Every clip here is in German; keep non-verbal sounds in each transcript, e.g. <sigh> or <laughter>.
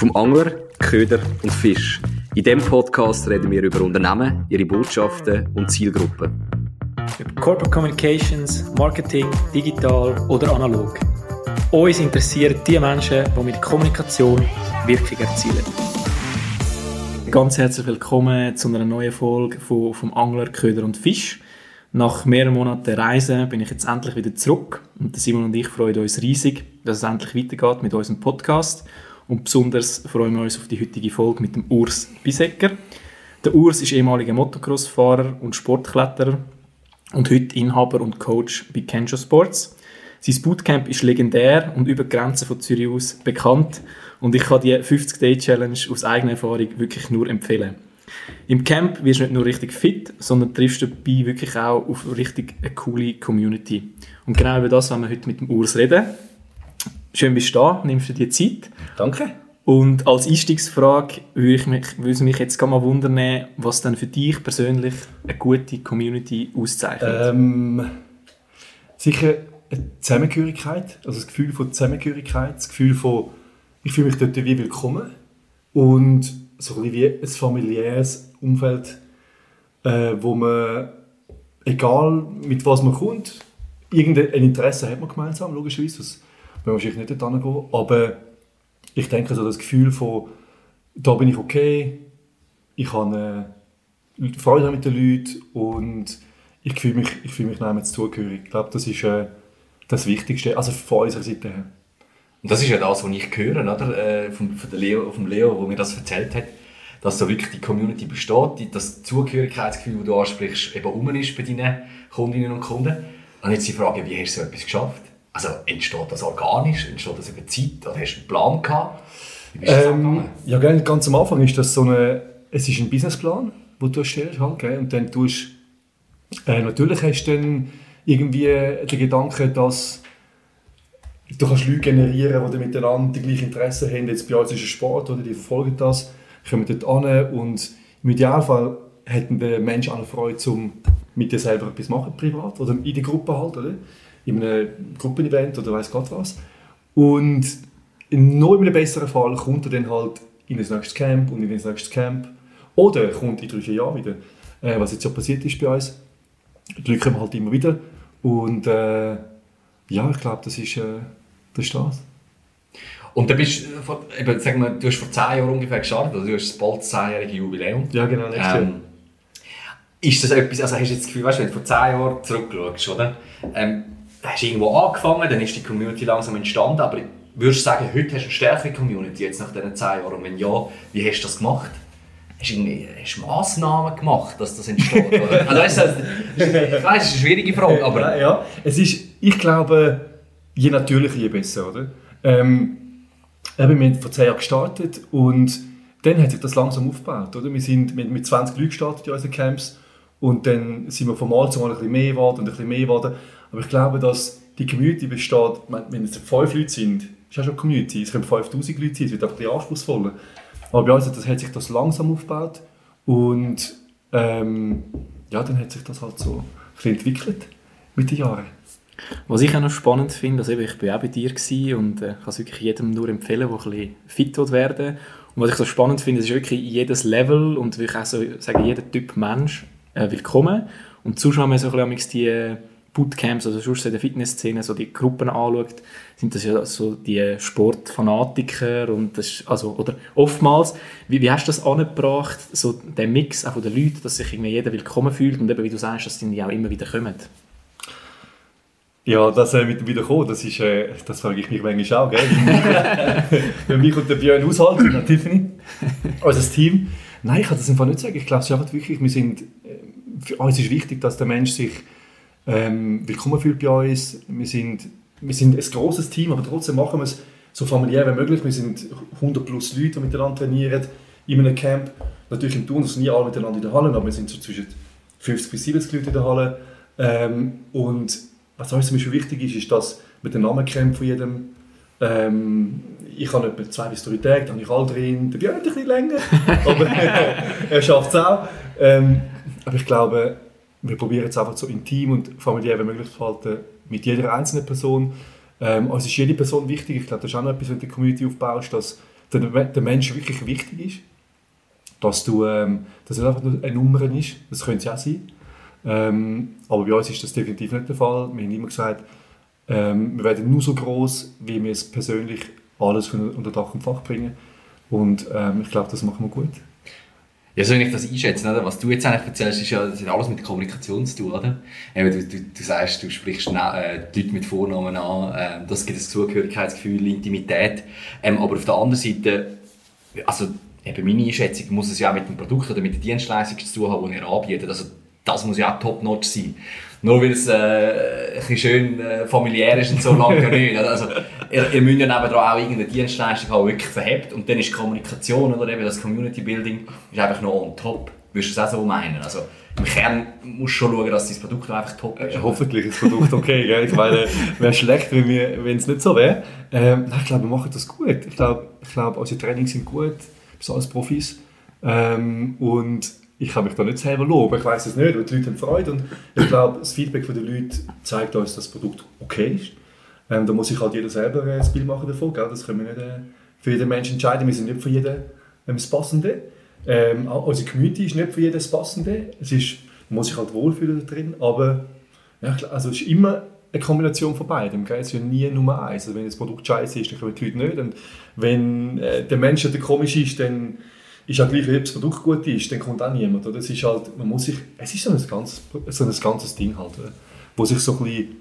Vom Angler, Köder und Fisch. In diesem Podcast reden wir über Unternehmen, ihre Botschaften und Zielgruppen. Über Corporate Communications, Marketing, digital oder analog. Uns interessieren die Menschen, die mit Kommunikation Wirkung erzielen. Ganz herzlich willkommen zu einer neuen Folge von, vom Angler, Köder und Fisch. Nach mehreren Monaten Reise bin ich jetzt endlich wieder zurück und Simon und ich freuen uns riesig, dass es endlich weitergeht mit unserem Podcast und besonders freuen wir uns auf die heutige Folge mit dem Urs Bisecker. Der Urs ist ehemaliger Motocross-Fahrer und Sportkletterer und heute Inhaber und Coach bei Kenjo Sports. Sein Bootcamp ist legendär und über die Grenzen von Zürich aus bekannt und ich kann die 50-Day-Challenge aus eigener Erfahrung wirklich nur empfehlen. Im Camp wirst du nicht nur richtig fit, sondern triffst dabei wirklich auch auf richtig eine coole Community. Und genau über das wollen wir heute mit dem Urs reden. Schön bist du da, nimmst du dir Zeit. Danke. Und als Einstiegsfrage würde, ich mich, würde es mich jetzt mal wundern, was dann für dich persönlich eine gute Community auszeichnet. Ähm, sicher eine Zusammengehörigkeit, also das Gefühl von Zusammengehörigkeit, das Gefühl von, ich fühle mich dort wie willkommen und so ein wie ein familiäres Umfeld, äh, wo man, egal mit was man kommt, irgendein Interesse hat man gemeinsam, logischerweise, das wir wahrscheinlich nicht dort gehen, aber ich denke, so das Gefühl von, da bin ich okay, ich habe äh, Freude mit den Leuten und ich fühle mich, ich fühle mich jetzt zugehörig. Ich glaube, das ist äh, das Wichtigste, also von unserer Seite her. Und das ist ja das, was ich höre, oder? Äh, von, von Leo, vom Leo, wo mir das erzählt hat, dass so wirklich die Community besteht, das Zugehörigkeitsgefühl, das du ansprichst, eben ist bei deinen Kundinnen und Kunden. Und jetzt die Frage, wie hast du so etwas geschafft? Also entsteht das organisch, entsteht das über Zeit, oder hast du einen Plan gehabt? Ähm, ja, gell, ganz am Anfang ist das so eine, es ist ein Businessplan, den du erstellst, halt, gell, und dann tust, äh, natürlich hast du dann irgendwie den Gedanken, dass du kannst Leute generieren, die miteinander die gleichen Interessen haben. Jetzt bei uns ist es Sport, oder die verfolgen das, kommen dort an und im Idealfall hätten die Menschen auch Freude, um mit dir selber etwas machen, privat, oder in der Gruppe halt, oder? In einem Gruppenevent oder weiß Gott was. Und noch in einem besseren Fall kommt er dann halt in ein nächstes Camp und in ein nächstes Camp. Oder er kommt in drei, vier Jahren wieder. Äh, was jetzt ja passiert ist bei uns. Die Leute kommen halt immer wieder. Und äh, ja, ich glaube, das ist, äh, das ist das. Und dann bist äh, eben, sagen wir, du hast vor zehn Jahren ungefähr gestartet, also du hast das bald zehnjährige Jubiläum. Ja, genau, nächstes ähm, Jahr. Ist das etwas, also hast du jetzt das Gefühl, weißt du, wenn du vor zehn Jahren zurückschaust, oder? Ähm, hast irgendwo angefangen, dann ist die Community langsam entstanden, aber würdest du sagen, heute hast du eine stärkere Community, jetzt nach diesen zehn Jahren? Und wenn ja, wie hast du das gemacht? Hast du, hast du Massnahmen gemacht, dass das entsteht? Oder? <laughs> also, weißt du, ich weiß, es ist eine schwierige Frage, aber... Ja, es ist, ich glaube, je natürlicher, je besser, oder? Ähm, eben, wir haben vor zehn Jahren gestartet und dann hat sich das langsam aufgebaut, oder? Wir sind mit, mit 20 Leuten gestartet in unseren Camps und dann sind wir von Mal zu Mal ein bisschen mehr geworden und ein bisschen mehr geworden. Aber ich glaube, dass die Community besteht, wenn es fünf Leute sind, ist ja schon eine Community, es können 5000 Leute sein, es wird einfach ein bisschen anspruchsvoller. Aber bei uns das, hat sich das langsam aufgebaut und ähm, ja, dann hat sich das halt so entwickelt mit den Jahren. Was ich auch noch spannend finde, also ich war auch bei dir und äh, kann es wirklich jedem nur empfehlen, der ein bisschen fit werden Und was ich so spannend finde, ist wirklich jedes Level und wirklich auch so, sagen, jeder Typ Mensch äh, willkommen. Und zuschauen wir so ein bisschen die Bootcamps, also sonst in der Fitnessszene, so die Gruppen anschaut, sind das ja so die Sportfanatiker und das, also, oder oftmals, wie, wie hast du das angebracht, so den Mix auch von den Leuten, dass sich irgendwie jeder willkommen fühlt und eben, wie du sagst, dass die auch immer wieder kommen? Ja, das äh, mit dem Wiederkommen, das ist, äh, das frage ich mich manchmal auch, gell? <laughs> Für mich und der Björn aushalten, und Tiffany, unser Team. Nein, ich kann das einfach nicht sagen. Ich glaube, es ist einfach wirklich, wir sind, äh, für uns ist wichtig, dass der Mensch sich ähm, willkommen fühlt bei uns. Wir sind, wir sind ein grosses Team, aber trotzdem machen wir es so familiär wie möglich. Wir sind 100 plus Leute, die miteinander trainieren in einem Camp. Natürlich im also nie alle miteinander in der Halle, aber wir sind so zwischen 50 bis 70 Leute in der Halle. Ähm, und was uns zum Beispiel wichtig ist, ist, dass wir den Namen kennen von jedem. Ähm, ich habe etwa zwei bis drei Tage, dann habe ich alle drin. Der Björn ein bisschen länger, <laughs> aber er schafft es auch. Ähm, aber ich glaube, wir probieren jetzt einfach so intim und familiär wie möglich zu verhalten mit jeder einzelnen Person. Ähm, also ist jede Person wichtig. Ich glaube, das ist auch noch etwas, wenn du die Community aufbaust, dass der, der Mensch wirklich wichtig ist. Dass du, ähm, dass es einfach nur eine Nummer ist, das könnte es auch sein. Ähm, aber bei uns ist das definitiv nicht der Fall. Wir haben immer gesagt, ähm, wir werden nur so groß, wie wir es persönlich alles unter Dach und Fach bringen. Und ähm, ich glaube, das machen wir gut. Ja, so ich das einschätzen, oder? was du jetzt eigentlich erzählst, ist ja, das hat alles mit Kommunikation zu tun, oder? Eben, du, du, du sagst, du sprichst äh, Leute mit Vornamen an, äh, das gibt ein Zugehörigkeitsgefühl, Intimität. Ähm, aber auf der anderen Seite, also eben meine Einschätzung muss es ja auch mit dem Produkt oder mit der Dienstleistung zu tun haben, die ihr anbietet. Also das muss ja auch top-notch sein. Nur weil es äh, schön äh, familiär ist und so lange nicht. Also, ihr, ihr müsst ja nebenan auch irgendeine Dienstleistung haben, die wirklich verhebt. Und dann ist Kommunikation oder eben das Community Building ist einfach noch on top. Würdest du es auch so meinen? Also, im Kern musst du schon schauen, dass dein Produkt einfach top ist. Äh, hoffentlich ist das Produkt okay. Gell? Ich meine, wäre schlecht, wenn es nicht so wäre. Ähm, ich glaube, wir machen das gut. Ich glaube, ich glaube unsere Trainings sind gut. Wir sind alles Profis. Ähm, und ich kann mich da nicht selber loben, ich weiß es nicht, aber die Leute haben Freude und ich glaube, das Feedback der Leute zeigt uns, dass das Produkt okay ist. Ähm, da muss sich halt jeder selber äh, ein Bild machen davon, gell? das können wir nicht äh, für jeden Menschen entscheiden, wir sind nicht für jeden ähm, das Passende. Ähm, unsere Community ist nicht für jeden das Passende, es ist, man muss sich halt wohlfühlen da drin, aber ja, also es ist immer eine Kombination von beidem. Gell? Es ist ja nie Nummer eins. Also wenn das Produkt scheiße ist, dann kommen die Leute nicht. Und wenn äh, der Mensch der komisch ist, dann ist ja gleich, ob das Produkt gut ist, dann kommt auch niemand. Oder? Es ist halt, man muss sich, es ist so ein ganzes, so ein ganzes Ding halt, oder? wo sich so ein bisschen,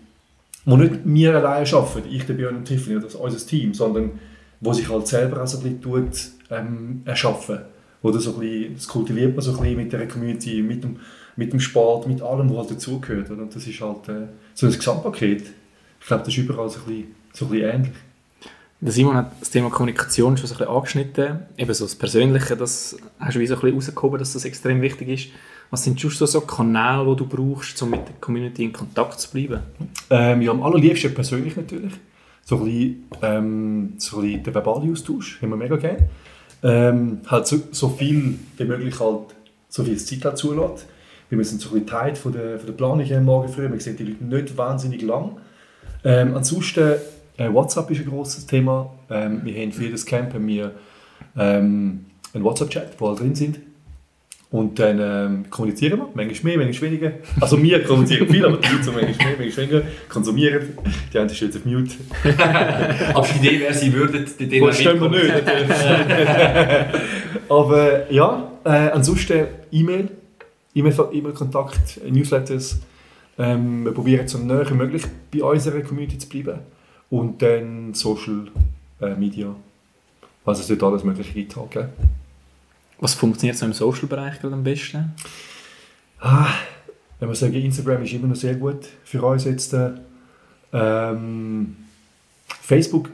wo nicht wir alleine arbeiten, ich, der Björn und Tiffany oder unser Team, sondern wo sich halt selber auch so ein bisschen tut, ähm, erschaffen. Oder so ein bisschen, das kultiviert man so ein bisschen mit der Community, mit dem, mit dem Sport, mit allem, was halt dazugehört. Und das ist halt äh, so ein Gesamtpaket. Ich glaube, das ist überall so ein bisschen, so ein bisschen ähnlich. Der Simon hat das Thema Kommunikation schon so ein bisschen angeschnitten. Eben so das Persönliche, das hast du wie so ein bisschen rausgehoben, dass das extrem wichtig ist. Was sind schon so Kanäle, die du brauchst, um mit der Community in Kontakt zu bleiben? Ähm, ja, am allerliebsten persönlich natürlich. So ein bisschen, ähm, so ein bisschen der verbale Austausch, haben wir mega gerne. Ähm, halt so, so viel wie möglich halt, so viel Zeit halt zulässt. Wir sind so ein bisschen Teil von der, von der Planung am Morgen früh. Wir sehen die Leute nicht wahnsinnig lang. Ähm, ansonsten äh, WhatsApp ist ein großes Thema. Ähm, wir haben für jedes Camp wir, ähm, einen WhatsApp-Chat, wo alle drin sind. Und dann ähm, kommunizieren wir, manchmal mehr, manchmal weniger. Also wir kommunizieren viel, aber die Leute manchmal mehr, manchmal weniger. Konsumieren. Die einen stehen jetzt auf Mute. <laughs> aber die Idee wäre, sie würden den Das stimmt wir nicht. <laughs> aber ja, äh, ansonsten E-Mail, E-Mail-Kontakt, Newsletters. Ähm, wir probieren so nah wie möglich bei unserer Community zu bleiben. Und dann Social äh, Media, was es dort alles Mögliche gibt. Halt, Was funktioniert so im Social-Bereich am besten? Ah, wenn wir sagen, Instagram ist immer noch sehr gut für uns jetzt. Äh, ähm, Facebook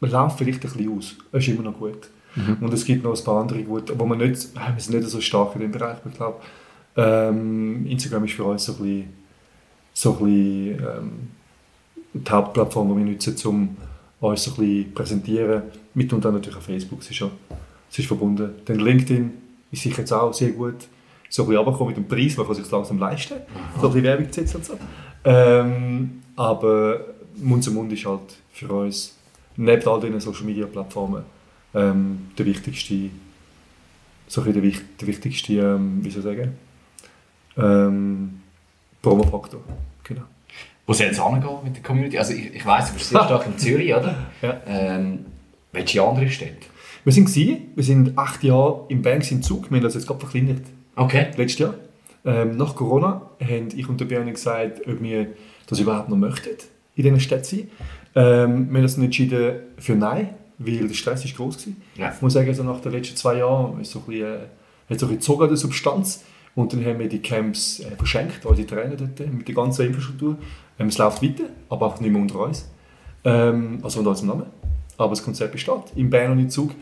läuft vielleicht ein bisschen aus. Ist immer noch gut. Mhm. Und es gibt noch ein paar andere gut, wo wir nicht, <laughs> wir sind nicht so stark in dem Bereich, ich glaube, ähm, Instagram ist für uns so ein bisschen, so ein bisschen ähm, die Hauptplattform, die wir nutzen, um uns ein bisschen präsentieren. Mit und dann natürlich auf Facebook, es ist, ja, es ist verbunden. Dann LinkedIn ist sicher jetzt auch sehr gut. So ein bisschen runtergekommen mit dem Preis, man kann sich langsam leisten, Aha. so ein bisschen Werbung zu setzen und so. Ähm, aber Mund zu Mund ist halt für uns, neben all diesen Social Media Plattformen, ähm, der wichtigste, so ein der, der wichtigste, ähm, wie soll ich sagen, ähm, Promo-Faktor. Wo soll es hingehen mit der Community? Also ich, ich weiss, du bist sehr <laughs> stark in Zürich, oder? Ja. Ähm, welche andere Städte? Wir sind gewesen, wir sind acht Jahre im Banks im Zug, wir haben das jetzt gerade verkleinert. Okay. Letztes Jahr. Ähm, nach Corona haben ich und der Björn gesagt, ob wir das überhaupt noch möchten, in diesen Städten sein. Ähm, wir haben uns entschieden für Nein, weil der Stress ist groß war. Ja. Ich muss sagen, also nach den letzten zwei Jahren ist so ein bisschen, äh, hat so ein bisschen gezogen, die Substanz. Und dann haben wir die Camps äh, verschenkt, unsere Trainer dort, äh, mit der ganzen Infrastruktur. Ähm, es läuft weiter, aber auch nicht mehr unter uns. Ähm, also unter unserem Namen. Aber das Konzept besteht. In Bern und in Zug.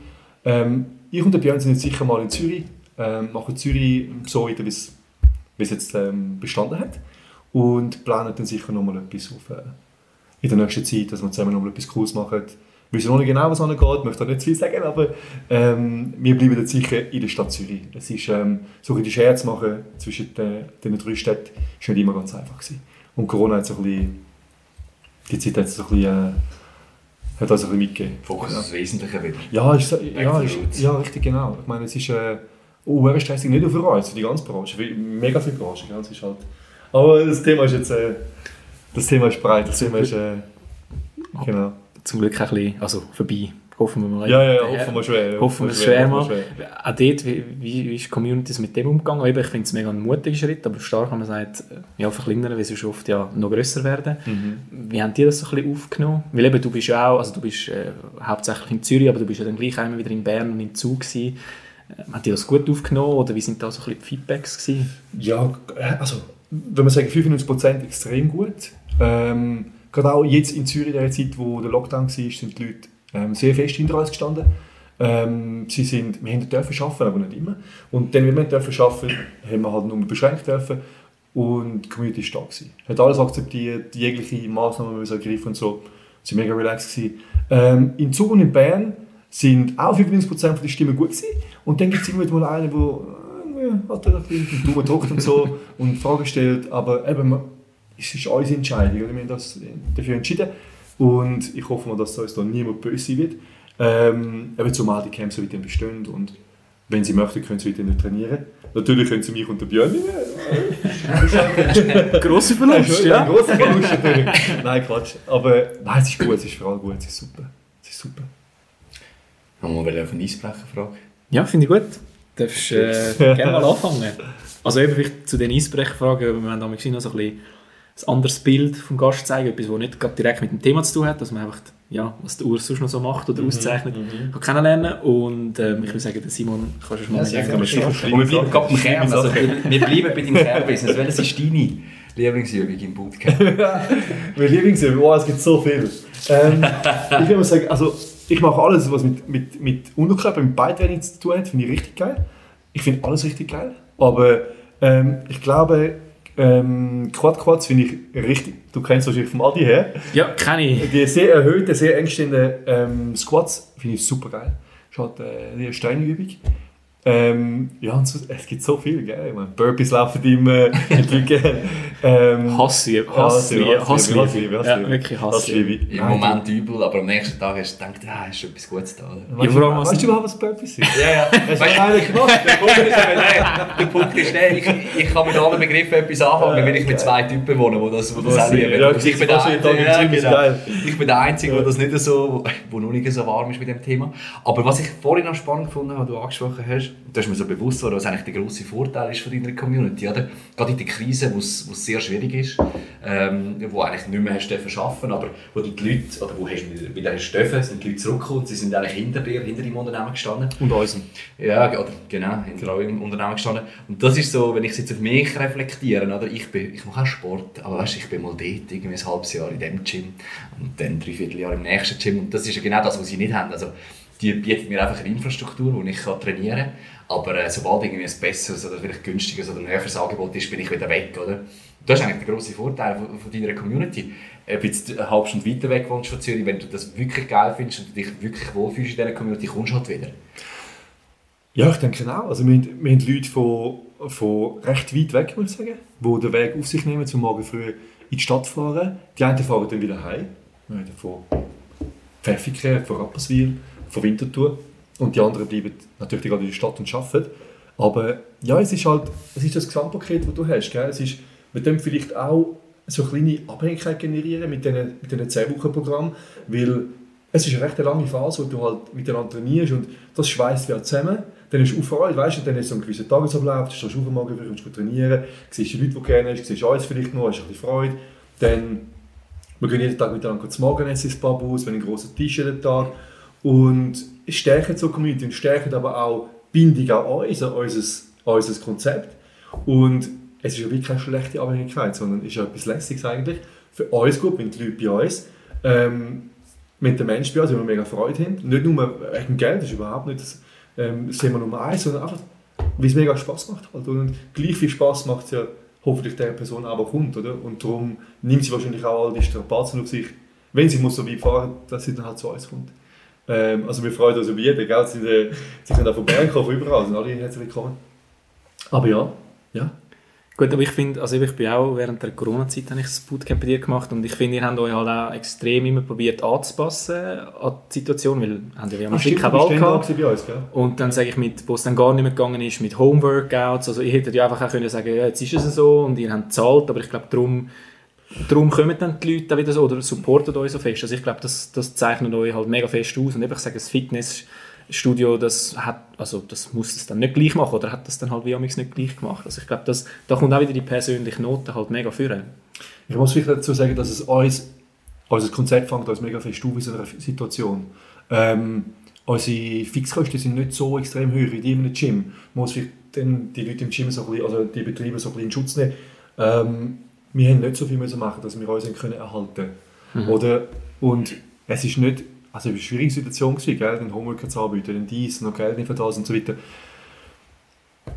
Ähm, ich und der Björn sind jetzt sicher mal in Zürich. Ähm, machen Zürich so weiter, wie es jetzt ähm, bestanden hat. Und planen dann sicher nochmal etwas auf, äh, in der nächsten Zeit, dass wir zusammen nochmal etwas Cooles machen wissen noch nicht genau, was angeht, ich möchte da nicht zu viel sagen, aber ähm, wir bleiben jetzt sicher in der Stadt Zürich. Es ist, ähm, so die Scherz machen zwischen den, den drei Städten ist nicht immer ganz einfach gewesen. Und Corona hat so ein bisschen, die Zeit hat so ein bisschen, äh, hat uns ein bisschen mitgegeben. Fokus aufs Wesentliche wieder. Ja, ist, ja, ist, ja, richtig genau. Ich meine, es ist äh, oh, stressig, nicht nur für uns, für die ganze Branche, für mega viele Branchen. Gell? Es ist halt, aber das Thema ist jetzt, äh, das Thema ist breit, das Thema ist, äh, genau. Zum Glück ein bisschen, also vorbei. Hoffen wir mal. Ja, ja, ja, hoffen wir schwer. Hoffen wir es schwer mal. wir Auch dort, wie, wie ist die Community mit dem umgegangen? Eben, ich finde es mega ein mutiger Schritt, aber stark, wenn man sagt, äh, ja, verkleinern, weil schon oft ja noch grösser werden. Mhm. Wie haben die das so ein bisschen aufgenommen? Weil eben, du bist ja auch, also du bist äh, hauptsächlich in Zürich, aber du bist ja dann gleich einmal wieder in Bern und in Zug gewesen. Äh, Haben die das gut aufgenommen oder wie sind da so ein bisschen die Feedbacks gewesen? Ja, äh, also, wenn man sagen, 95% extrem gut. Ähm, gerade auch jetzt in Zürich, in der Zeit, wo der Lockdown war, sind die Leute ähm, sehr fest hinter uns gestanden. Ähm, sie sind, wir dürfen arbeiten, aber nicht immer. Und dann, wenn wir dürfen arbeiten, haben wir halt nur beschränkt dürfen. Und die Community war da. Gewesen. Hat alles akzeptiert, jegliche Massnahmen müssen ergriffen und so. Sie waren mega relaxed. Ähm, in Zug und in Bern sind auch 95% von den Stimmen gut gewesen. Und dann gibt es immer mal einen, der äh, hat er ein bisschen Daumen drückt und so und Fragen stellt. Aber eben, es ist unsere Entscheidung. Wir haben das dafür entschieden. Und ich hoffe mal, dass uns da niemand böse sein wird. Ähm, eben zumal die Camps so weiterhin bestehen und wenn sie möchten, können sie weiterhin trainieren. Natürlich können sie mich und den Björn mehr. <laughs> Grosser Nein, Verlust, ja. Ein grosser Verlust natürlich. Nein, Quatsch. Aber nein, es ist gut, es ist für alle gut, es ist super. Es ist super. Haben wir mal auf eine Eisbrecherfrage? Ja, finde ich gut. Du darfst äh, <laughs> gerne mal anfangen. Also eben vielleicht zu den Eisbrecherfragen, wir haben damals noch so ein bisschen ein anderes Bild vom Gast zeigen, etwas, das nicht gerade direkt mit dem Thema zu tun hat, dass man einfach, ja, was der Urs sonst noch so macht oder auszeichnet, kann kennenlernen. Und ähm, ich würde sagen, der Simon, kannst du schon mal sehr sagen, Und wir bleiben gerade beim Kern. Also, wir wir bleiben bei deinem Kernbusiness. Welches ist deine Lieblingsübung im Bootcamp? <laughs> Mein Lieblingsübung, oh, es gibt so viel. Ähm, ich würde mal sagen, also ich mache alles, was mit, mit, mit Unterkörper, mit Beintraining zu tun hat, finde ich richtig geil. Ich finde alles richtig geil. Aber ähm, ich glaube, ähm, Quad finde ich richtig, du kennst wahrscheinlich vom Adi her, Ja, kenne ich. die sehr erhöhten, sehr eng stehenden ähm, Squats finde ich super geil. Das ist halt äh, eine strenge Übung. Ähm, ja, und so, es gibt so viel, gell? Ich meine, Burpees laufen immer, <laughs> gerne. Ähm, Hassliebe, Hassliebe, Hassliebe, Hassliebe, Hassliebe. Ja, wirklich Hassliebe. Hassliebe. Im Moment übel, aber am nächsten Tag hast du gedacht, ja, hast du etwas Gutes da. Oder? Weißt, Ja, vor du, weißt du überhaupt, was Burpees sind? Ja, ja. Hast du Weißt du, einen gemacht? der Punkt ist eben der, der Punkt ist der, ich, ich kann mit allen Begriffen etwas anfangen, weil ich mit zwei Typen wohne, die das, die das auch lieben. Ja, Und ich, bin der, ja, ist genau. ich bin der Einzige, der das nicht so, wo noch nicht so warm ist mit dem Thema. Aber was ich vorhin noch spannend gefunden habe, du angesprochen hast, da ist mir so bewusst geworden, was eigentlich der grosse Vorteil ist von deiner Community. Oder? Gerade in der Krise, wo es sehr schwierig ist, ähm, wo eigentlich nicht mehr hast arbeiten, aber wo die Leute, oder wo hast du wieder hast dürfen, sind die Leute zurückgekommen, sie sind eigentlich hinter dir, hinter deinem Unternehmen gestanden. Und unseren. Ja, oder, genau, hinter eurem Unternehmen gestanden. Und das ist so, wenn ich jetzt auf mich reflektiere, oder? Ich, bin, ich mache auch Sport, aber weißt, ich bin mal dort, irgendwie ein halbes Jahr in diesem Gym und dann drei Vierteljahr im nächsten Gym. Und das ist ja genau das, was sie nicht haben. Also, die bieten mir einfach eine Infrastruktur, wo ich trainieren kann. Aber äh, sobald irgendwie ein besseres oder vielleicht günstiges oder ein höheres Angebot ist, bin ich wieder weg, oder? Das ist eigentlich der grosse Vorteil von, von deiner Community. Ob jetzt eine halbe Stunde weiter weg wohnst von Zürich, wenn du das wirklich geil findest und dich wirklich wohlfühlst in dieser Community, kommst du halt wieder. Ja, ich denke auch. Also wir, haben- wir haben Leute von, von recht weit weg, muss ich sagen, die den Weg auf sich nehmen, zum Morgen früh in die Stadt fahren. Die einen fahren dann wieder heim. Wir haben von Pfäffiken, von Rapperswil, von Winterthur. Und die anderen bleiben natürlich gerade in der Stadt und arbeiten. Aber ja, es ist halt es ist das Gesamtpaket, das du hast. Gell? Es ist mit dem vielleicht auch so eine kleine Abhängigkeit generieren mit diesen mit diesen 10 Wochen Programm, weil es ist eine recht lange Phase, wo du halt miteinander trainierst und das schweißt wir zusammen. Dann ist Freude, weißt du, dann ist so ein gewisser Tagesablauf, du stehst auf am Morgen, kommst du trainieren, siehst die Leute, die du kennst, siehst uns vielleicht noch, hast ein bisschen Freude. Dann, wir gehen jeden Tag miteinander zum Morgenessen ins Babus, wir haben einen grossen Tisch jeden Tag und es stärkt so Community und stärkt aber auch Bindung an uns, an unser, unser Konzept. Und es ist ja wirklich keine schlechte Abhängigkeit, sondern es ist ja etwas Lässiges eigentlich. Für uns gut, wenn die Leute bei uns, ähm, mit den Menschen bei uns, wenn wir mega Freude haben. Nicht nur wegen Geld, das ist überhaupt nicht das, ähm, Thema Nummer eins, sondern einfach, weil es mega Spaß macht. Halt. Und gleich viel Spaß macht es ja hoffentlich der Person aber kommt, oder? Und darum nimmt sie wahrscheinlich auch all die Strapazen auf sich, wenn sie muss so weit fahren, dass sie dann halt zu uns kommt. Ähm, also wir freuen uns über jeden, gell? Sie, äh, sie können auch von Bern kommen, von überall, sind alle herzlich willkommen. Aber ja, ja. Gut, aber ich finde, also ich bin auch während der Corona-Zeit habe ich das Bootcamp bei dir gemacht und ich finde, ihr habt euch halt auch extrem immer probiert anzupassen an die Situation, weil haben ja wir haben Ah, stimmt, keine du bist Wahl dann da gehabt. bei uns, gell? Und dann sage ich mit, wo es dann gar nicht mehr gegangen ist, mit Homeworkouts, also ich hätte ja einfach auch können sagen, ja, jetzt ist es so und ihr habt gezahlt, aber ich glaube, darum, darum kommen dann die Leute auch wieder so oder supporten euch so fest. Also ich glaube, das, das zeichnet euch halt mega fest aus und eben, ich sage, das Fitnessstudio, das hat, also das muss es dann nicht gleich machen oder hat das dann halt wie amigs nicht gleich gemacht. Also ich glaube, das, da kommt auch wieder die persönliche Note halt mega führen. Ich muss vielleicht dazu sagen, dass es uns, unser Konzept fängt uns mega fest auf in so einer Situation. Ähm, unsere Fixkosten sind nicht so extrem hoch wie die in einem Gym. Man muss vielleicht dann die Leute im Gym, so ein bisschen, also die Betriebe so ein bisschen in Schutz nehmen. Ähm, wir haben nicht so viel müssen machen, dass wir uns können erhalten Oder Und es ist nicht, also es war eine schwierige Situation, gewesen, gell? den Homework zu anbieten, den dies, noch Geld nicht für das und so weiter.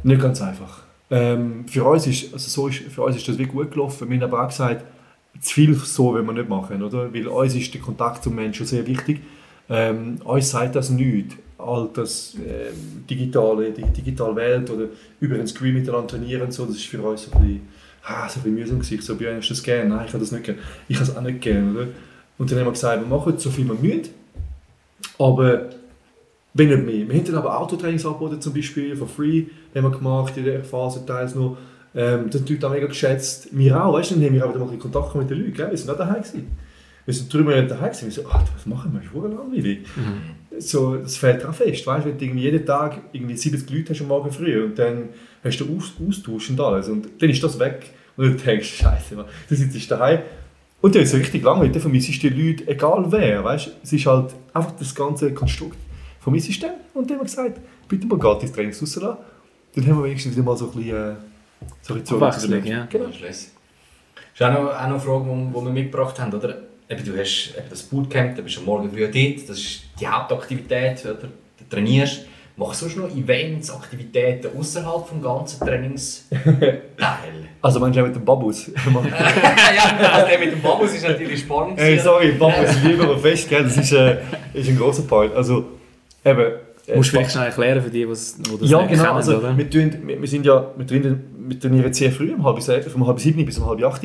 Nicht ganz einfach. Ähm, für, uns ist, also so ist, für uns ist das wie gut gelaufen. Wir haben aber auch gesagt, zu viel so will wir nicht machen, oder? Weil uns ist der Kontakt zum Menschen sehr wichtig. Ähm, uns sagt das nichts. All das ähm, digitale, die digitale Welt oder über ein Screen miteinander trainieren, so, das ist für uns so ein bisschen, ah, so bisschen mühsam gewesen. So, Björn, hast du das gerne? Nein, ich habe das nicht gerne. Ich habe es auch nicht gerne, oder? Und dann haben wir gesagt, wir machen so viel wir müssen, aber wenn nicht mehr. Wir haben dann aber Autotrainings angeboten, zum Beispiel, for free, haben wir gemacht, in der Phase teils noch. Ähm, das hat die Leute auch mega geschätzt. Wir auch, weißt du, dann haben wir aber mal Kontakt mit den Leuten, gell? wir sind auch daheim gewesen. Wir sind drei Monate daheim gewesen, wir so, ah, was machen wir, das ist langweilig. So, das fällt auch fest, weißt wenn du irgendwie jeden Tag irgendwie 70 Leute hast am Morgen früh und dann hast du Aus Austausch und alles und dann ist das weg und du denkst, scheiße, du sitzt daheim und dann ist es richtig langweilig, dann vermisst du die Leute, egal wer, weißt es ist halt einfach das ganze Konstrukt vermisst du dann und dann haben wir gesagt, bitte mal gratis Trainings rauslassen, dann haben wir wenigstens wieder mal so ein bisschen, äh, so ein bisschen Abwechslung, ja. Genau. Das ist lässig. Das ist auch noch, auch noch eine Frage, die wir mitgebracht haben. Oder? Eben, du hast eben das Bootcamp, du bist am Morgen früh dort, das ist die Hauptaktivität, oder? du trainierst. Machst du sonst noch Events, Aktivitäten außerhalb des ganzen Trainingsteil? <laughs> Also meinst du auch mit dem Babus? <laughs> <laughs> ja, also der mit dem Babus ist natürlich spannend. Ey, sorry, Babus liebe aber fest, gell? das ist, äh, ist ein großer Part. Also, eben, äh, Musst du vielleicht schnell erklären für die, die das ja, nicht genau. kennen, Also, oder? wir, tun, wir, wir sind ja, wir trainieren, wir trainieren sehr früh, um halb, se- von halb sieben bis um halb acht.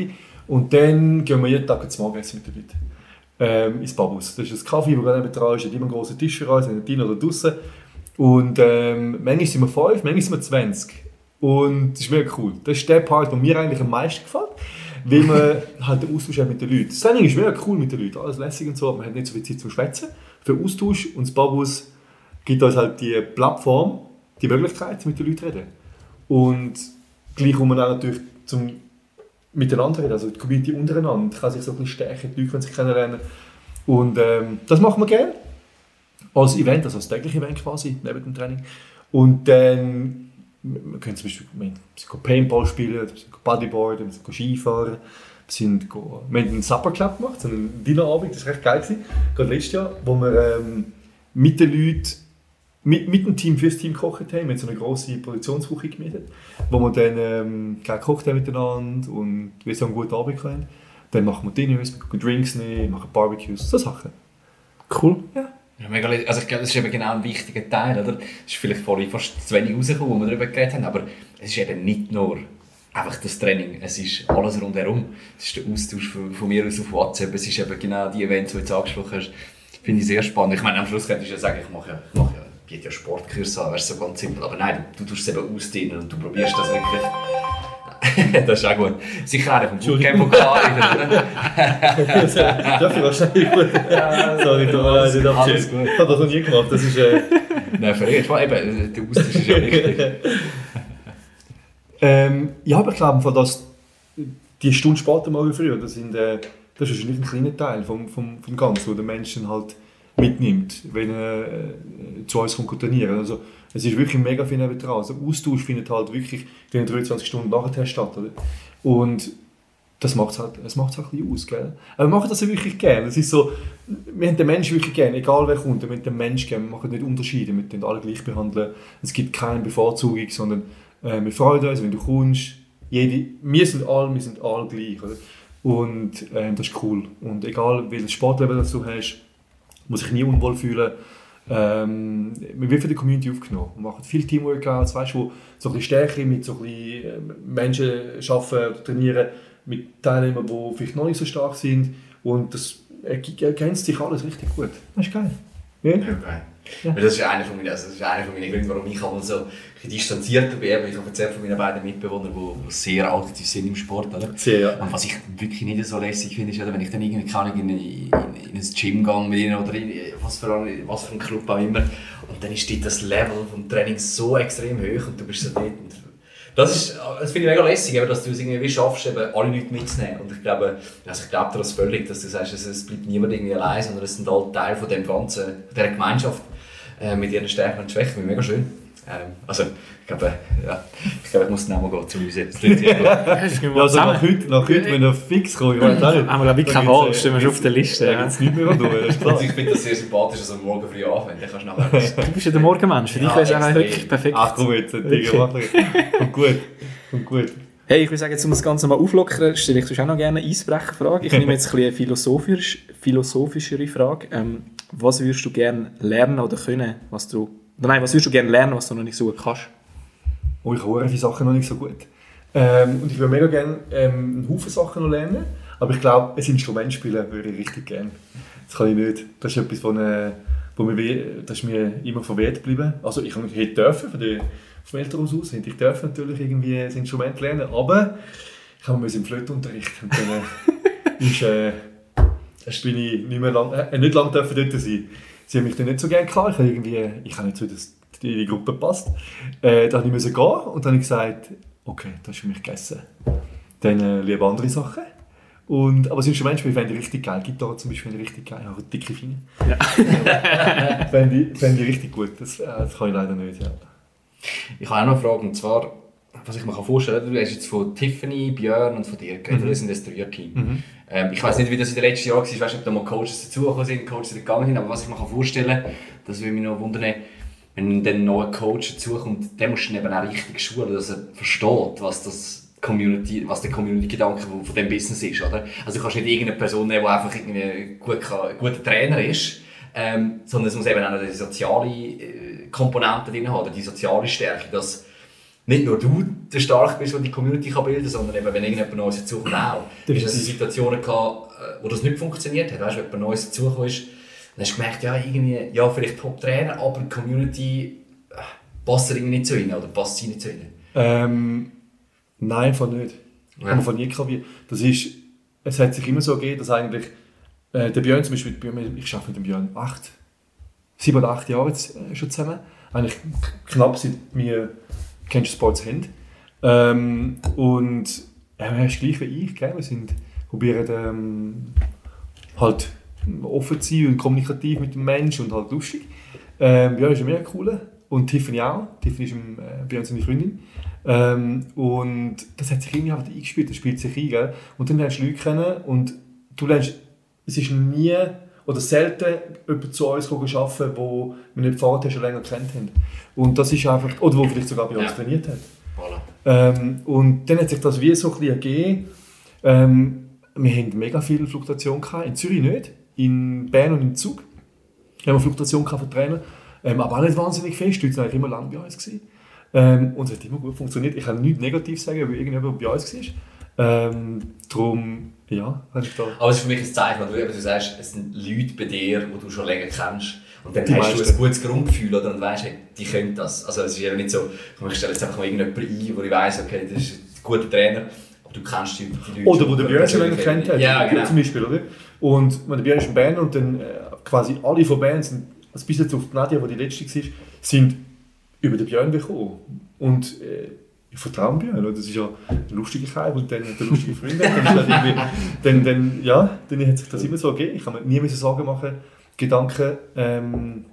Und dann gehen wir jeden Tag zum Morgenessen mit den Leuten. Ähm, ins Babus. Das ist ein Kaffee, wo gerade dran ist, hat immer einen großen Tisch für uns, drin oder draußen. Und ähm, manchmal sind wir fünf, manchmal sind wir 20. Und das ist mega cool. Das ist der Part, der mir eigentlich am meisten gefällt, weil man <laughs> halt den Austausch hat mit den Leuten. Das Training ist mega cool mit den Leuten, alles lässig und so, aber man hat nicht so viel Zeit zum Schwätzen. Für Austausch und das Babus gibt uns halt die Plattform, die Möglichkeit, mit den Leuten zu reden. Und gleich kommt man auch natürlich zum Miteinander reden, also die Community untereinander kann sich so ein bisschen stärken, die Leute können sich kennenlernen. Und ähm, das machen wir gerne. Als Event, also als tägliches Event quasi, neben dem Training. Und dann, wir können zum Beispiel wir Paintball spielen, wir go Bodyboarden, wir go Skifahren, wir, sind wir haben einen Supper Club gemacht, so einen Dinnerabend, das war recht geil. Gerade letztes Jahr, wo wir ähm, mit den Leuten, mit, mit dem Team fürs Team gekocht haben, wir haben so eine grosse Produktionsküche gemietet, wo wir dann ähm, gekocht haben miteinander und wir so einen guten Abend hatten. Dann machen wir Dinners, wir gehen Drinks nehmen, machen Barbecues, so Sachen. Cool. Ja, mega, le- also ich glaube, das ist eben genau ein wichtiger Teil, oder? Es ist vielleicht vorhin fast zu wenig rausgekommen, wo wir darüber geredet haben, aber es ist eben nicht nur einfach das Training, es ist alles rundherum. Es ist der Austausch von, von mir aus auf WhatsApp, es ist eben genau die Events, die du jetzt angesprochen hast. Finde ich sehr spannend. Ich meine, am Schluss könntest du ja sagen, ich mache ja, ich mache ja, biete ja Sportkurse an, du, so ganz simpel. Aber nein, du, du tust es eben ausdehnen und du probierst das wirklich. <laughs> das ist auch gut. Sicher einer vom Bootcamp klar wieder, oder? Dafür wahrscheinlich gut. <laughs> Sorry, tut mir leid, nicht. Ich habe das noch nie gemacht. Das ist, äh, <laughs> Nein, Fall, eben, der Austausch ist ja wichtig. ähm, ja, aber ich glaube, dass die Stunde später mal früher, das, sind, äh, das ist wahrscheinlich ein kleiner Teil vom, vom, vom Ganzen, wo der Menschen halt mitnimmt, wenn er äh, zu uns kommt trainieren. Also, es ist wirklich mega viel nebendran. Also, Austausch findet halt wirklich in den 23 Stunden nachher statt. Oder? Und das macht es halt, es macht's halt ein bisschen aus. Gell? Aber wir machen das ja wirklich gerne. So, wir haben den Menschen wirklich gerne, egal wer kommt, wir haben den Menschen gerne. Wir machen nicht Unterschiede, wir tun alle gleich behandeln. Es gibt keine Bevorzugung, sondern äh, wir freuen uns, wenn du kommst. Jede, wir sind alle, wir sind alle gleich. Oder? Und ähm, das ist cool. Und egal welches Sportlevel das du hast, muss ich nie unwohl fühlen. Ähm, man wird von der Community aufgenommen. Man macht viele Teamworkouts, weißt, wo so ein bisschen Stärke mit so ein bisschen äh, Menschen arbeiten, trainieren, mit Teilnehmern, die vielleicht noch nicht so stark sind. Und das ergänzt sich alles richtig gut. Das ist geil. Ja? Ja. Das ist einer von meinen, also das ist einer von meinen Gründen, warum ich auch so distanzierter bin. Ich habe erzählt von meinen beiden Mitbewohnern, die sehr aktiv sind im Sport. Oder? Sehr, ja. Und was ich wirklich nicht so lässig finde, ist, wenn ich dann irgendwie kann, in, in, in ein Gym gehe mit ihnen oder in was für, ein, was für ein Club auch immer. Und dann ist das Level vom Training so extrem hoch und du bist so dort. Das, ist, das finde ich mega lässig, dass du es irgendwie schaffst, eben alle Leute mitzunehmen. Und ich glaube, also ich glaube das völlig, dass du sagst, es bleibt niemand irgendwie allein, sondern es sind alle Teil von dem Ganzen, von dieser Gemeinschaft äh, mit ihren Stärken und Schwächen. Mega schön. Ähm, also, ich glaube, ja, ich, glaube, ich muss mal gehen zu uns jetzt. ja, also nach heute, nach heute, wenn er fix kommt, ich weiß auch nicht. Einmal wie kein Wahl, stehen wir schon auf der Liste. Ja, jetzt nicht mehr durch. Also ich finde das sehr sympathisch, dass er morgen früh anfängt. Dann kannst du nachher... Du bist ja der Morgenmensch, für dich wäre es auch wirklich perfekt. Ach komm jetzt, Digga, mach Kommt gut, kommt gut. Hey, ich würde sagen, um das Ganze mal auflockern, stelle ich auch noch gerne eine Eisbrecherfrage. Ich nehme jetzt ein eine philosophisch, philosophischere Frage. Ähm, was würdest du gerne lernen oder können, was du... Nein, was würdest du gerne lernen, was du noch nicht so gut kannst? Oh, ich höre viele Sachen noch nicht so gut. Ähm, und ich würde mega gerne ähm, einen Haufen Sachen noch lernen. Aber ich glaube, ein Instrument spielen würde ich richtig gerne. Das kann ich nicht. Das ist etwas, wo, eine, wo mir, das ist mir immer verwehrt geblieben. Also ich hätte dürfen, von der, Elternhaus aus, hätte ich dürfen natürlich irgendwie ein Instrument lernen, aber ich habe im Flötunterricht und dann äh, ist, äh, bin ich nicht mehr lang, äh, nicht lange dort sein. Sie haben mich dann nicht so gerne gehabt. Ich habe irgendwie, ich habe nicht so das in die Gruppe passt. Äh, da musste ich gehen und dann habe ich gesagt, okay, das ist für mich gegessen. Dann äh, lieber andere Sachen. Und, aber das Instrument spielen fände ich richtig geil. Gitarre zum Beispiel fände ich richtig geil. Ich habe dicke Finger. Ja. <laughs> fände, ich, fände ich richtig gut. Das, äh, das kann ich leider nicht. Ja. Ich habe auch noch eine Frage, und zwar, was ich mir vorstellen kann, du hast jetzt von Tiffany, Björn und von dir geredet, mhm. das sind das Dreierteam. Mhm. Ähm, ich weiß nicht, wie das in den letzten Jahren war, weißt, ob da mal Coaches dazugekommen sind, Coaches gegangen sind, aber was ich mir vorstellen kann, das würde mich noch wundern, wenn dann noch ein Coach dazukommt, der muss dann eben auch richtig schulen, dass er versteht, was das Community, was der Community-Gedanke von, dem Business ist, oder? Also du kannst nicht irgendeine Person nehmen, die einfach irgendwie gut kann, ein guter Trainer ist, ähm, sondern es muss eben auch die soziale äh, Komponente drin haben, die soziale Stärke, dass nicht nur du der stark bist, der die Community kann bilden kann, sondern eben, wenn irgendjemand Neues dazukommt, <clears throat> auch. Du hast Situationen gehabt, äh, wo das nicht funktioniert hat, weißt, wenn jemand Neues dazugekommen ist, dann hast du gemerkt, ja, irgendwie, ja, vielleicht Top-Trainer, aber die Community äh, passt irgendwie nicht zu ihnen oder passt sie nicht zu ihnen? Ähm, nein, von nicht. Ja. Haben wir von nie gehabt. Das ist, es hat sich immer so gegeben, dass eigentlich äh, der Björn zum Beispiel, ich arbeite mit dem Björn acht, sieben oder acht Jahre jetzt, äh, schon zusammen. Eigentlich knapp seit wir Kennst Sports haben. Ähm, und ja, er ist gleich wie ich, gell? wir sind, probieren ähm, halt offen zu sein und kommunikativ mit dem Menschen und halt lustig. Ähm, Björn ist mega cool und Tiffany auch. Tiffany ist ein, äh, Björn seine Freundin. Ähm, und das hat sich irgendwie einfach eingespielt, das spielt sich ein. Gell? Und dann lernst du Leute kennen und du lernst, es ist nie oder selten jemand zu uns arbeiten, wo wir nicht vorher schon länger kennt haben. Und das ist einfach, oder wo vielleicht sogar bei uns ja. trainiert hat. Voilà. Ähm, und dann hat sich das wie so ein bisschen ergeben. Ähm, wir hatten mega viel Fluktuation gehabt. In Zürich nicht, in Bern und in Zug haben wir Fluktuation gehabt von Trainern. Ähm, aber auch nicht wahnsinnig fest, die waren eigentlich immer lange bei uns. Gewesen. Ähm, und es hat immer gut funktioniert. Ich kann nichts negativ sagen, weil irgendjemand bei uns war. Ähm, darum, ja, habe ich da... Aber es ist für mich ein Zeichen, weil du, du sagst, es sind Leute bei dir, die du schon länger kennst. Und dann die hast meisten. du ein gutes Grundgefühl oder? und weißt, hey, die können das. Also es ist eben nicht so, ich stelle jetzt einfach mal irgendjemanden ein, wo ich weiss, okay, das ist ein guter Trainer, aber du kennst die, die Leute. Oder wo der Björn schon länger kennt hat. Ja, genau. Zum Beispiel, oder? Und der Björn ist in Bern und dann äh, quasi alle von Bern sind, also bis jetzt auf Nadia, die die letzte war, sind über den Björn gekommen. Und äh, ich vertraue Björn, oder? das ist ja ein lustiger Kerl und dann der lustige Freund. dann, dann, dann, ja, dann hat sich das immer so gegeben. Ich kann mir nie Sorgen machen, Gedanken, ähm,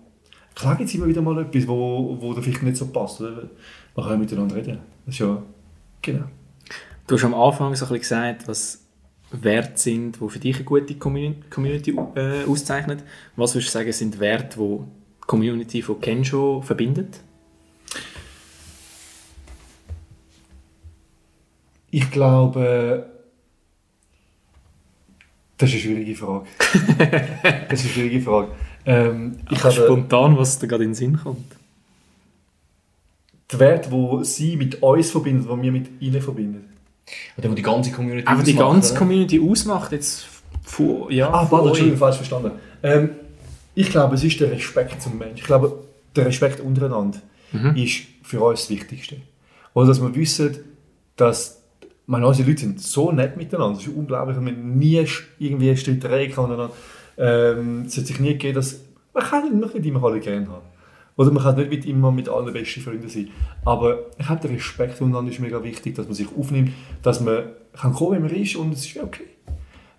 klar gibt es immer wieder mal etwas, wo, wo vielleicht nicht so passt. Oder? Man kann ja miteinander reden. Das ist ja, genau. Du hast am Anfang so ein bisschen gesagt, was Werte sind, die für dich eine gute Community äh, auszeichnet. Was würdest du sagen, sind Werte, die die Community von Kensho verbindet? Ich glaube, das ist eine schwierige Frage. <laughs> das ist eine schwierige Frage. Ähm, ich habe spontan, was dir gerade in den Sinn kommt. den Wert, wo sie mit uns verbindet, wo wir mit ihnen verbinden. Oder wo die ganze Community Einfach die ganze oder? Community ausmacht, jetzt von, ja, Ah, euch. Entschuldigung, falsch verstanden. Ähm, ich glaube, es ist der Respekt zum Menschen. Ich glaube, der Respekt untereinander ist für uns das Wichtigste. Oder dass wir wissen, dass meine, unsere Leute sind so nett miteinander. Es ist unglaublich, haben nie irgendwie Streiterei gehabt. untereinander. Ähm, es hat sich nie gegeben, dass man kann nicht, man kann nicht immer alle gerne haben. Oder man kann nicht mit, immer mit allen besten Freunden sein. Aber ich habe den Respekt untereinander ist mega wichtig, dass man sich aufnimmt, dass man kann kommen, wie man ist und es ist okay.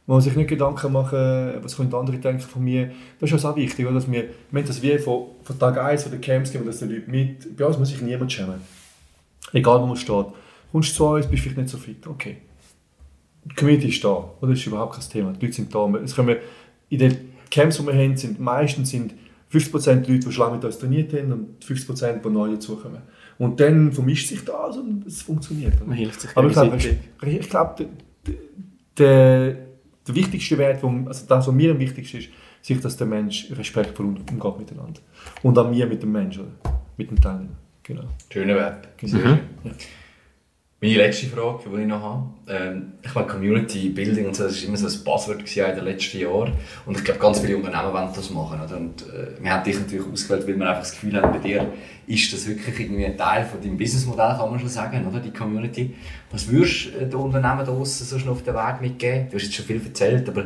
Man muss sich nicht Gedanken machen, was können andere denken von mir. Das ist auch wichtig, dass wir, wir das wie von, von Tag 1 von den Camps geben, dass die Leute mit, bei uns muss sich niemand schämen. Egal wo man steht. Kommst du zu uns, bist vielleicht nicht so fit, okay. Die Community ist da, oder? das ist überhaupt kein Thema. Die Leute sind da. Es kommen, in den Camps, die wir haben, sind meistens sind 50% Leute, die schon lange mit uns trainiert haben und 50% die neu dazukommen. Und dann vermischt sich das und es funktioniert. Man hilft sich Aber ich glaube, ich glaube der, der, der wichtigste Wert, also das, was mir am wichtigsten ist, ist, dass der Mensch respektvoll um- umgeht miteinander. Und an mir mit dem Menschen, oder? mit dem Teilnehmer. Genau. Schöner Wert. Sehr Mhm. schön. Meine letzte Frage, die ich noch habe. Ähm, ich meine, Community Building und so, das war immer so ein gewesen in den letzten Jahren. Und ich glaube, ganz viele Unternehmen wollen das machen. Oder? Und äh, wir haben dich natürlich ausgewählt, weil wir einfach das Gefühl haben, bei dir ist das wirklich irgendwie ein Teil von deinem Businessmodell, kann man schon sagen, oder? die Community. Was würdest du äh, den Unternehmen da draussen so schnell auf den Weg mitgeben? Du hast jetzt schon viel erzählt, aber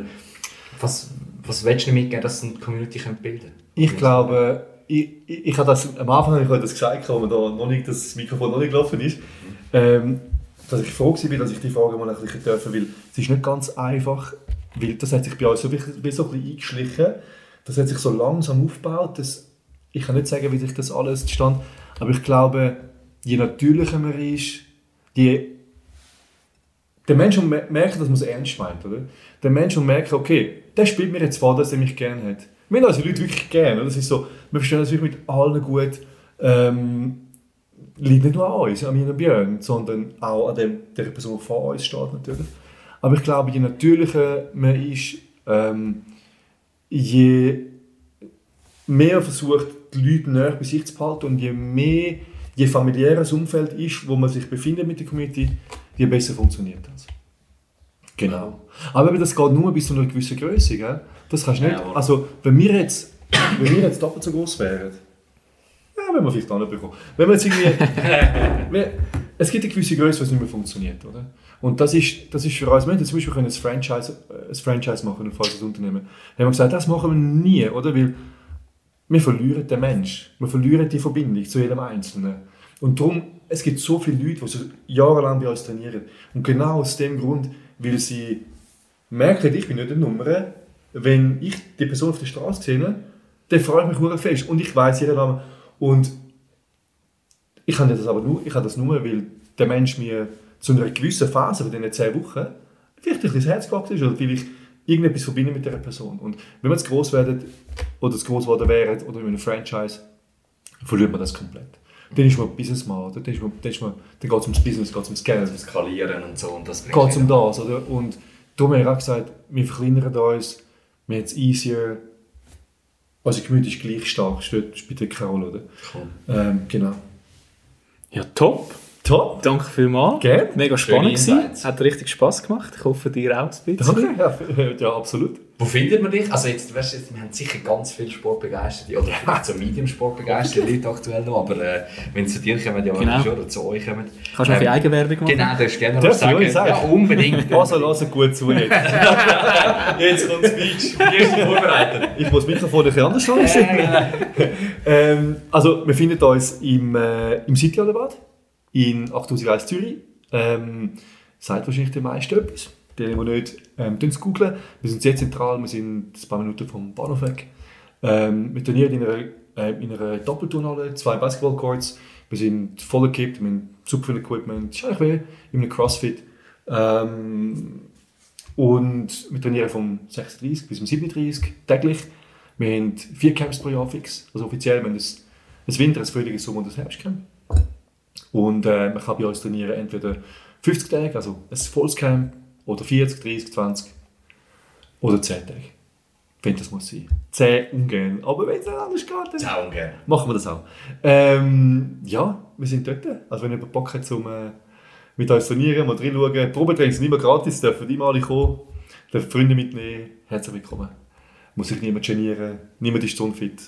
was, was willst du mitgeben, dass eine Community bilden könnte? Ich glaube, ich, ich, ich habe das, am Anfang habe ich das gesagt, als das Mikrofon noch nicht gelaufen ist, ähm, dass ich froh war, dass ich die Frage mal ein bisschen dürfen, weil es ist nicht ganz einfach, weil das hat sich bei uns so, wie, so ein bisschen eingeschlichen, das hat sich so langsam aufgebaut, dass, ich kann nicht sagen, wie sich das alles stand, aber ich glaube, je natürlicher man ist, je der Mensch muss mer- merken, dass man es ernst meint, oder? Der Mensch merken, okay, der spielt mir jetzt vor, dass er mich gerne hat. Wir haben also Leute wirklich gerne? Das ist so, wir verstehen das wirklich mit allen gut. Ähm, liegt nicht nur an uns, an mir und Björn, sondern auch an dem, der Person, die vor uns steht natürlich. Aber ich glaube, je natürlicher man ist, ähm, je mehr versucht, die Leute näher bei sich zu behalten und je mehr, je familiärer das Umfeld ist, wo man sich befindet mit der Community, je besser funktioniert das. Genau. Aber das geht nur bis zu einer gewissen Größe, gell? Das kannst du nicht. Jawohl. also, wenn wir jetzt, wenn wir jetzt doppelt so groß wären, ja, wenn wir vielleicht auch nicht bekommen. Wenn wir jetzt irgendwie, <laughs> es gibt eine gewisse Größe, was nicht mehr funktioniert, oder? Und das ist, das ist für uns, hätten zum Beispiel können ein Franchise, äh, ein Franchise machen, ein falsches Unternehmen. Da haben wir gesagt, das machen wir nie, oder? Weil wir verlieren den Mensch, wir verlieren die Verbindung zu jedem Einzelnen. Und darum, es gibt so viele Leute, die so jahrelang bei uns trainieren. Und genau aus dem Grund, weil sie merken, ich bin nicht eine Nummer, wenn ich die Person auf der Straße sehe, dann freue ich mich fest. Und ich weiß ihren Namen. Und ich habe das aber nur, ich habe das nur, weil der Mensch mir zu einer gewissen Phase von diesen zehn Wochen vielleicht ein bisschen ins Herz gewachsen ist oder vielleicht irgendetwas verbindet mit dieser Person. Und wenn wir zu groß werden oder zu groß geworden wären oder in einem Franchise, verliert man das komplett. Dann ist man Businessman? Dann, ist man, dann, ist man, dann geht es ums Business, geht es ums Geld, Skalieren und so. Und das geht es um das. Oder? Und darum haben wir auch gesagt, wir verkleinern uns, wir haben es easier, unsere Community ist gleich stark, spielt, spielt keine Rolle. Oder? Ähm, genau. Ja, top. Top! Danke vielmals. Gerne. Mega spannend gewesen. Hat richtig Spass gemacht. Ich hoffe, dir auch ein bisschen. Danke, ja, <laughs> ja, absolut. Wo findet man dich? Also jetzt, weißt jetzt, wir haben sicher ganz viele Sportbegeisterte oder vielleicht so Medium-Sportbegeisterte Leute aktuell noch, aber äh, wenn sie zu dir kommen, ja Genau. schon, oder zu euch kommen. Kannst du noch Ähm, viel Eigenwerbung machen? Genau, darfst du gerne noch was ich, sagen. ja, unbedingt. <laughs> Also, lass gut zu jetzt. <laughs> jetzt kommt Speech. Die erste vorbereitet. Ich muss das Mikrofon ein bisschen anders ähm, also, wir finden uns im, äh, im City-Bad in 8001 Zürich. Ähm, sagt wahrscheinlich der meiste etwas. Die, die nicht, ähm, googlen. Wir sind sehr zentral, wir sind ein paar Minuten vom Bahnhof weg. Ähm, wir trainieren in einer, äh, in einer Doppelturnhalle, zwei Basketballcourts. Wir sind voll equipped, wir haben super viel Equipment. Ist eigentlich wie in einem Crossfit. Ähm, und wir trainieren vom 36 bis zum 37 täglich. Wir haben vier Camps pro Jahr fix. Also offiziell, wir haben das, das Winter, das Frühling, das Sommer und das Herbstcamp. Und äh, man kann bei uns trainieren entweder 50 Tage, also ein volles Camp, oder 40, 30, 20 oder 10 Tage. Ich finde, das muss sein. Zehn ungern. Aber wenn es nicht anders geht, dann ungern. machen wir das auch. Ähm, ja, wir sind dort. Also wenn jemand Bock hat, um äh, mit uns zu trainieren, mal reinschauen. Probetrainings sind immer gratis, dürfen die mal kommen, dürfen Freunde mitnehmen. Herzlich willkommen. Muss sich niemand genieren, niemand ist unfit.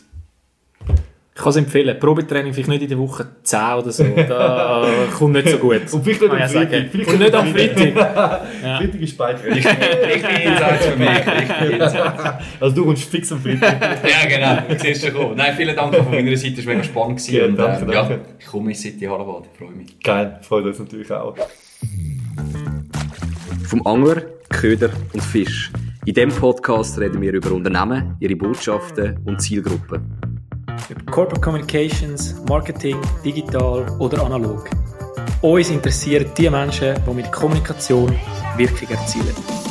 Ich kann es empfehlen. Probetraining vielleicht nicht in der Woche 10 oder so. <laughs> Da kommt nicht so gut. Und vielleicht nicht am ich sagen. Freitag. Vielleicht Und nicht am Freitag. <laughs> Ja. Freitag ist Beitrag. <laughs> Richtig Insights für mich. Also du kommst fix am Freitag. Ja, genau. Du siehst schon kommen. Nein, vielen Dank von meiner Seite. Es war mega spannend. Ja, gewesen. und, danke, ähm, danke. Ja, ich komme ins City Hallenbad. Ich freue mich. Geil, freut uns natürlich auch. Vom Angler, Köder und Fisch. In diesem Podcast reden wir über Unternehmen, ihre Botschaften und Zielgruppen. Corporate Communications, Marketing, digital oder analog. Uns interessieren die Menschen, die mit Kommunikation Wirkung erzielen.